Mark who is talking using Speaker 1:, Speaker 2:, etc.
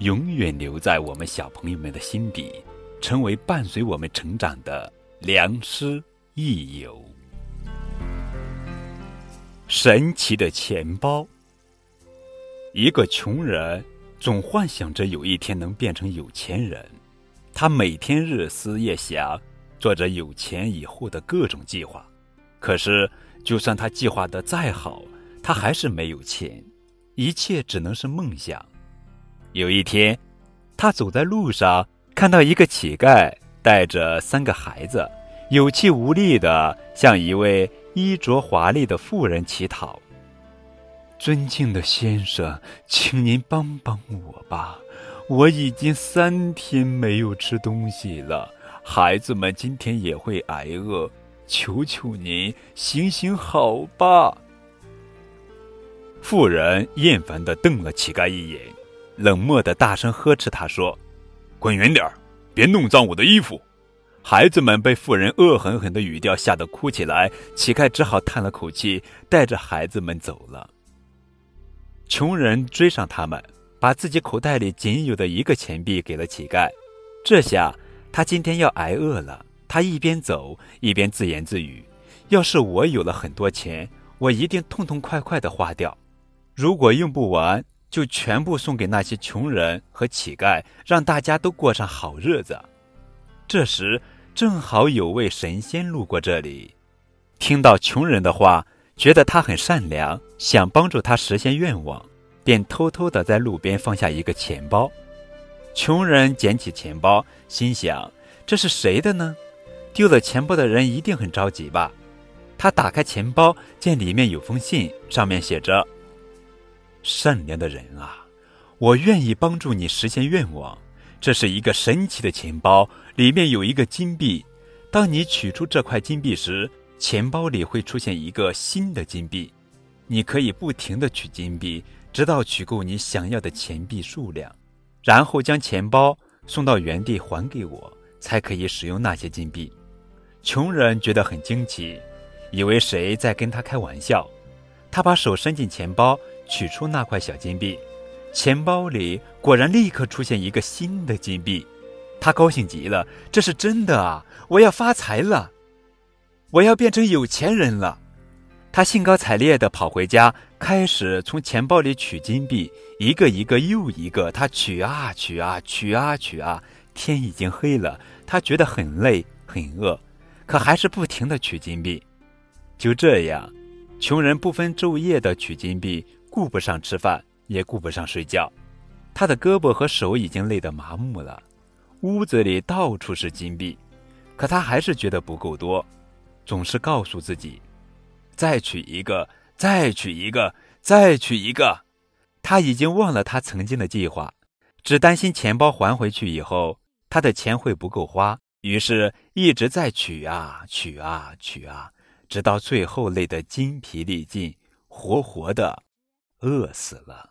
Speaker 1: 永远留在我们小朋友们的心底，成为伴随我们成长的良师益友。神奇的钱包。一个穷人总幻想着有一天能变成有钱人，他每天日思夜想，做着有钱以后的各种计划。可是，就算他计划的再好，他还是没有钱，一切只能是梦想。有一天，他走在路上，看到一个乞丐带着三个孩子，有气无力地向一位衣着华丽的妇人乞讨：“尊敬的先生，请您帮帮我吧！我已经三天没有吃东西了，孩子们今天也会挨饿，求求您行行好吧！”妇人厌烦地瞪了乞丐一眼。冷漠的大声呵斥他说：“滚远点儿，别弄脏我的衣服！”孩子们被妇人恶狠狠的语调吓得哭起来。乞丐只好叹了口气，带着孩子们走了。穷人追上他们，把自己口袋里仅有的一个钱币给了乞丐。这下他今天要挨饿了。他一边走一边自言自语：“要是我有了很多钱，我一定痛痛快快的花掉。如果用不完……”就全部送给那些穷人和乞丐，让大家都过上好日子。这时正好有位神仙路过这里，听到穷人的话，觉得他很善良，想帮助他实现愿望，便偷偷的在路边放下一个钱包。穷人捡起钱包，心想：这是谁的呢？丢了钱包的人一定很着急吧？他打开钱包，见里面有封信，上面写着。善良的人啊，我愿意帮助你实现愿望。这是一个神奇的钱包，里面有一个金币。当你取出这块金币时，钱包里会出现一个新的金币。你可以不停地取金币，直到取够你想要的钱币数量，然后将钱包送到原地还给我，才可以使用那些金币。穷人觉得很惊奇，以为谁在跟他开玩笑。他把手伸进钱包。取出那块小金币，钱包里果然立刻出现一个新的金币，他高兴极了，这是真的啊！我要发财了，我要变成有钱人了。他兴高采烈地跑回家，开始从钱包里取金币，一个一个又一个，他取啊取啊取啊取啊。天已经黑了，他觉得很累很饿，可还是不停地取金币。就这样，穷人不分昼夜地取金币。顾不上吃饭，也顾不上睡觉，他的胳膊和手已经累得麻木了。屋子里到处是金币，可他还是觉得不够多，总是告诉自己：“再取一个，再取一个，再取一个。”他已经忘了他曾经的计划，只担心钱包还回去以后，他的钱会不够花，于是一直在取啊取啊取啊，直到最后累得筋疲力尽，活活的。饿死了。